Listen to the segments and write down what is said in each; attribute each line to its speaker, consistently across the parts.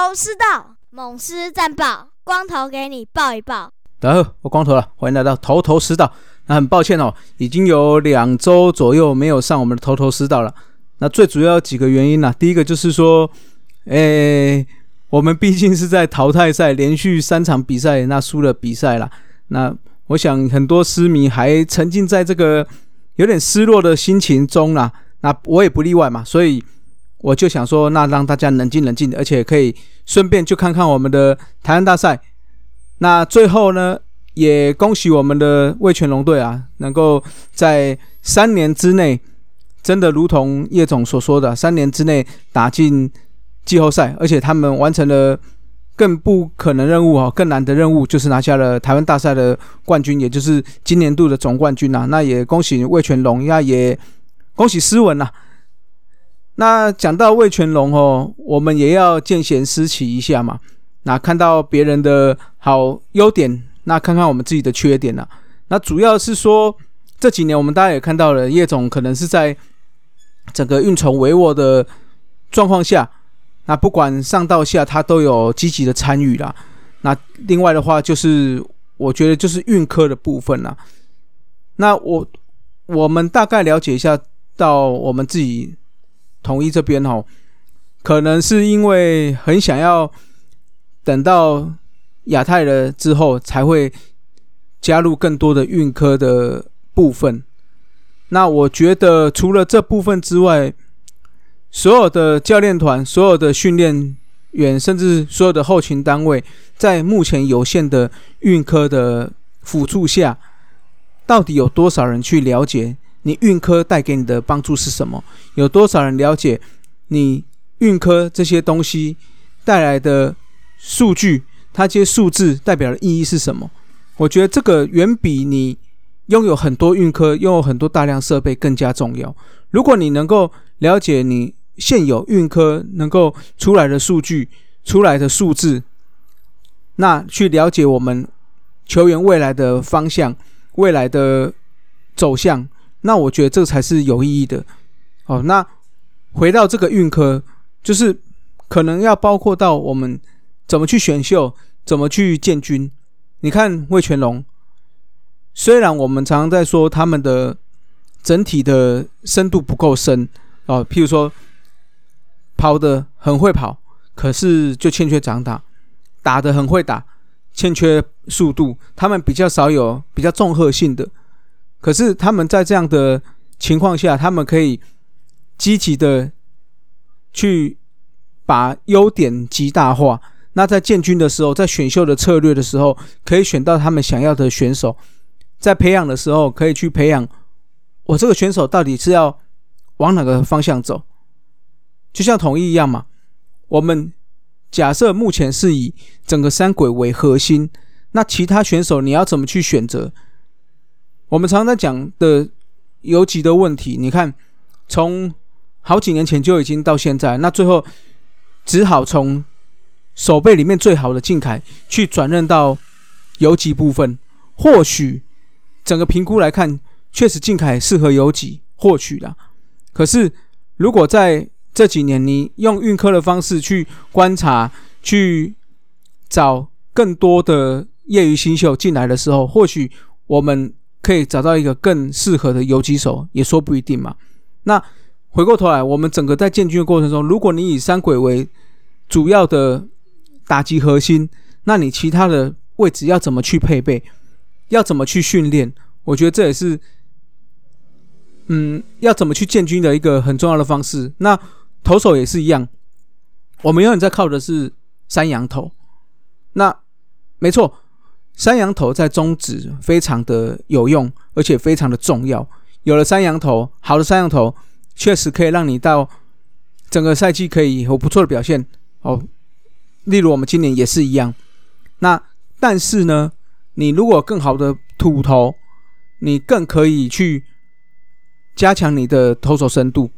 Speaker 1: 头头是道，猛狮战报，光头给你报一报。
Speaker 2: 大家好，我光头了，欢迎来到头头是道。那很抱歉哦，已经有两周左右没有上我们的头头是道了。那最主要几个原因呢？第一个就是说，诶，我们毕竟是在淘汰赛连续三场比赛，那输了比赛了。那我想很多狮迷还沉浸在这个有点失落的心情中啦。那我也不例外嘛，所以我就想说，那让大家冷静冷静，而且可以顺便就看看我们的台湾大赛。那最后呢？也恭喜我们的魏全龙队啊，能够在三年之内，真的如同叶总所说的，三年之内打进季后赛，而且他们完成了更不可能任务哦，更难的任务，就是拿下了台湾大赛的冠军，也就是今年度的总冠军呐。那也恭喜魏全龙，那也恭喜思文呐。那讲到魏全龙哦，我们也要见贤思齐一下嘛。那看到别人的好优点。那看看我们自己的缺点呢？那主要是说这几年我们大家也看到了，叶总可能是在整个运筹帷幄的状况下，那不管上到下他都有积极的参与啦。那另外的话就是我觉得就是运科的部分啦。那我我们大概了解一下，到我们自己统一这边哦，可能是因为很想要等到。亚太了之后，才会加入更多的运科的部分。那我觉得，除了这部分之外，所有的教练团、所有的训练员，甚至所有的后勤单位，在目前有限的运科的辅助下，到底有多少人去了解你运科带给你的帮助是什么？有多少人了解你运科这些东西带来的数据？它这些数字代表的意义是什么？我觉得这个远比你拥有很多运科、拥有很多大量设备更加重要。如果你能够了解你现有运科能够出来的数据、出来的数字，那去了解我们球员未来的方向、未来的走向，那我觉得这才是有意义的。哦，那回到这个运科，就是可能要包括到我们。怎么去选秀？怎么去建军？你看魏全龙，虽然我们常常在说他们的整体的深度不够深哦，譬如说跑的很会跑，可是就欠缺长打；打的很会打，欠缺速度。他们比较少有比较综合性的，可是他们在这样的情况下，他们可以积极的去把优点极大化。那在建军的时候，在选秀的策略的时候，可以选到他们想要的选手；在培养的时候，可以去培养我这个选手到底是要往哪个方向走。就像统一一样嘛，我们假设目前是以整个三轨为核心，那其他选手你要怎么去选择？我们常常在讲。的游击的问题，你看从好几年前就已经到现在，那最后只好从。手背里面最好的近凯去转任到游击部分，或许整个评估来看，确实近凯适合游击，或许的。可是如果在这几年，你用运科的方式去观察，去找更多的业余新秀进来的时候，或许我们可以找到一个更适合的游击手，也说不一定嘛。那回过头来，我们整个在建军的过程中，如果你以三鬼为主要的。打击核心，那你其他的位置要怎么去配备？要怎么去训练？我觉得这也是，嗯，要怎么去建军的一个很重要的方式。那投手也是一样，我们永远在靠的是山羊头。那没错，山羊头在中指非常的有用，而且非常的重要。有了山羊头，好的山羊头确实可以让你到整个赛季可以有不错的表现哦。例如我们今年也是一样，那但是呢，你如果更好的土头，你更可以去加强你的投手深度。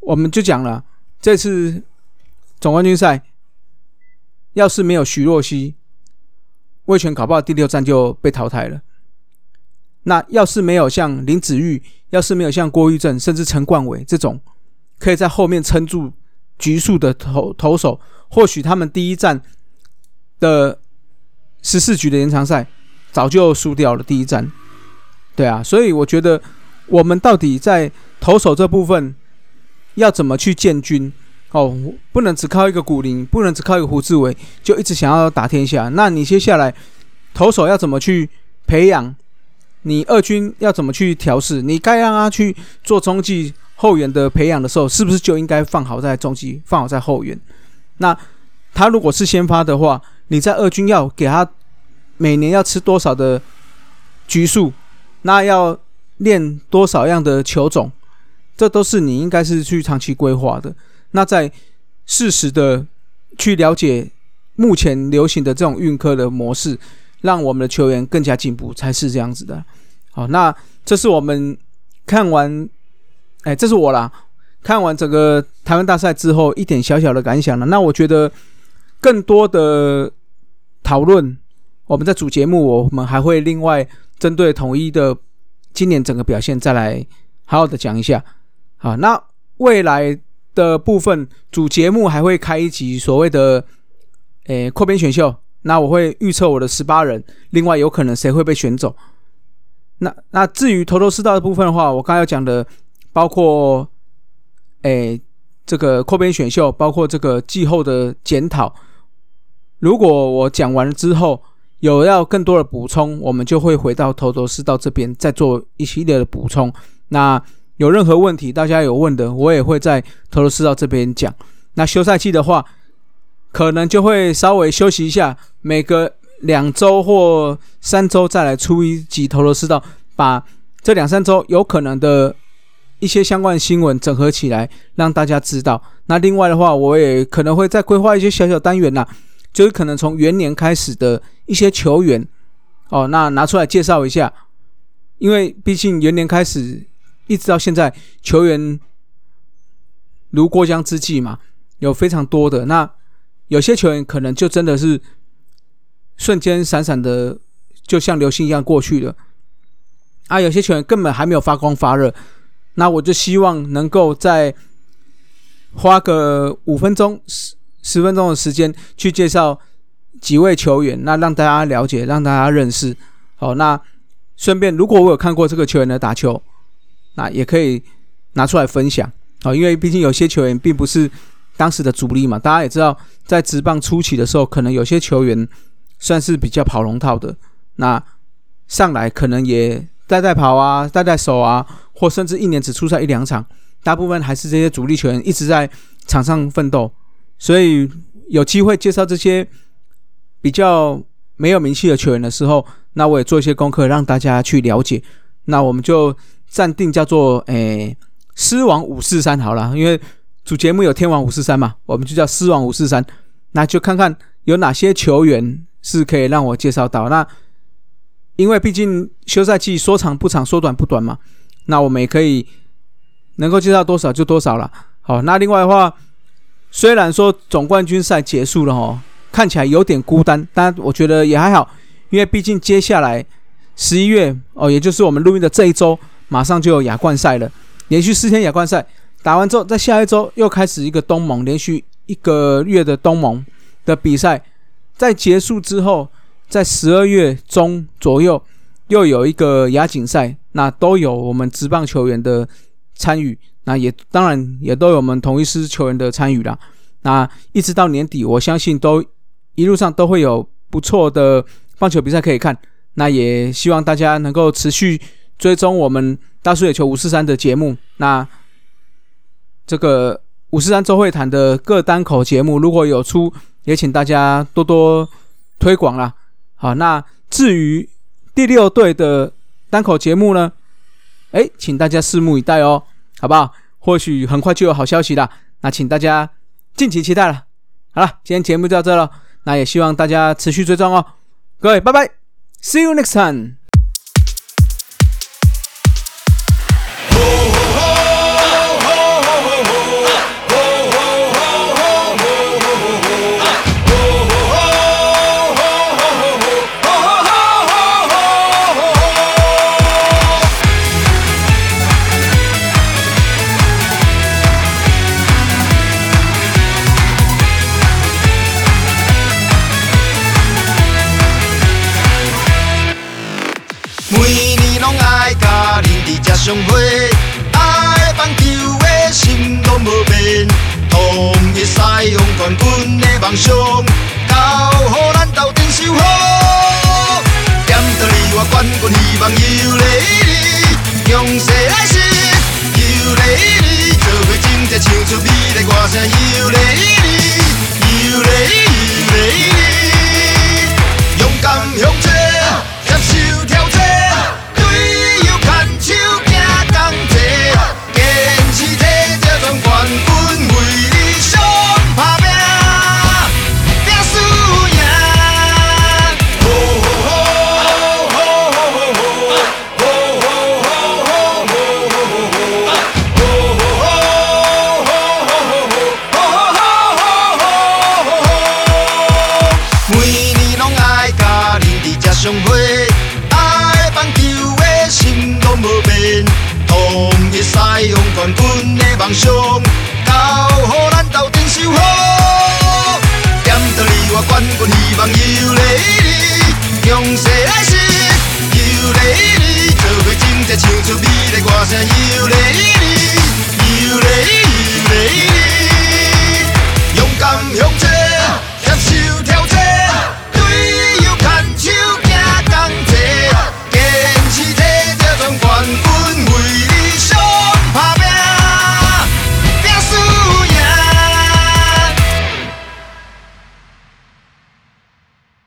Speaker 2: 我们就讲了，这次总冠军赛，要是没有徐若曦，魏权搞不好第六战就被淘汰了。那要是没有像林子玉，要是没有像郭玉正，甚至陈冠伟这种，可以在后面撑住。局数的投投手，或许他们第一站的十四局的延长赛早就输掉了第一站。对啊，所以我觉得我们到底在投手这部分要怎么去建军？哦，不能只靠一个古林，不能只靠一个胡志伟，就一直想要打天下。那你接下来投手要怎么去培养？你二军要怎么去调试？你该让他去做中继后援的培养的时候，是不是就应该放好在中继，放好在后援？那他如果是先发的话，你在二军要给他每年要吃多少的局数？那要练多少样的球种？这都是你应该是去长期规划的。那在适时的去了解目前流行的这种运科的模式，让我们的球员更加进步，才是这样子的。好，那这是我们看完，哎，这是我啦。看完整个台湾大赛之后，一点小小的感想了。那我觉得更多的讨论，我们在主节目，我们还会另外针对统一的今年整个表现，再来好好的讲一下。好，那未来。的部分主节目还会开一集所谓的诶扩编选秀，那我会预测我的十八人，另外有可能谁会被选走。那那至于头头是道的部分的话，我刚才讲的包括诶这个扩编选秀，包括这个季后的检讨。如果我讲完了之后有要更多的补充，我们就会回到头头是道这边再做一系列的补充。那。有任何问题，大家有问的，我也会在投投四道这边讲。那休赛期的话，可能就会稍微休息一下，每隔两周或三周再来出一集投投四道，把这两三周有可能的一些相关新闻整合起来，让大家知道。那另外的话，我也可能会再规划一些小小单元呐，就是可能从元年开始的一些球员哦，那拿出来介绍一下，因为毕竟元年开始。一直到现在，球员如过江之鲫嘛，有非常多的。那有些球员可能就真的是瞬间闪闪的，就像流星一样过去了。啊，有些球员根本还没有发光发热。那我就希望能够在花个五分钟、十十分钟的时间去介绍几位球员，那让大家了解，让大家认识。好，那顺便，如果我有看过这个球员的打球。啊也可以拿出来分享啊，因为毕竟有些球员并不是当时的主力嘛。大家也知道，在职棒初期的时候，可能有些球员算是比较跑龙套的，那上来可能也带带跑啊，带带手啊，或甚至一年只出赛一两场，大部分还是这些主力球员一直在场上奋斗。所以有机会介绍这些比较没有名气的球员的时候，那我也做一些功课，让大家去了解。那我们就。暂定叫做诶狮王五四三好了，因为主节目有天王五四三嘛，我们就叫狮王五四三。那就看看有哪些球员是可以让我介绍到。那因为毕竟休赛季说长不长，说短不短嘛，那我们也可以能够介绍多少就多少了。好，那另外的话，虽然说总冠军赛结束了哦，看起来有点孤单，但我觉得也还好，因为毕竟接下来十一月哦，也就是我们录音的这一周。马上就有亚冠赛了，连续四天亚冠赛打完之后，在下一周又开始一个东盟，连续一个月的东盟的比赛，在结束之后，在十二月中左右又有一个亚锦赛，那都有我们职棒球员的参与，那也当然也都有我们同一师球员的参与啦。那一直到年底，我相信都一路上都会有不错的棒球比赛可以看，那也希望大家能够持续。追踪我们大叔野球五四三的节目，那这个五四三周会谈的各单口节目如果有出，也请大家多多推广啦。好，那至于第六队的单口节目呢？哎，请大家拭目以待哦，好不好？或许很快就有好消息了，那请大家敬请期待了。好了，今天节目就到这了，那也希望大家持续追踪哦。各位，拜拜，See you next time。
Speaker 3: 上花，爱棒球的心拢无变，统一西洋冠军的梦想，爱甲你伫这相会，爱棒球的心拢无变，同一西洋冠军的梦想，交予咱斗阵守护。点到你我冠军希望有你你，强势来势有你你，做伙真正唱出美丽歌声。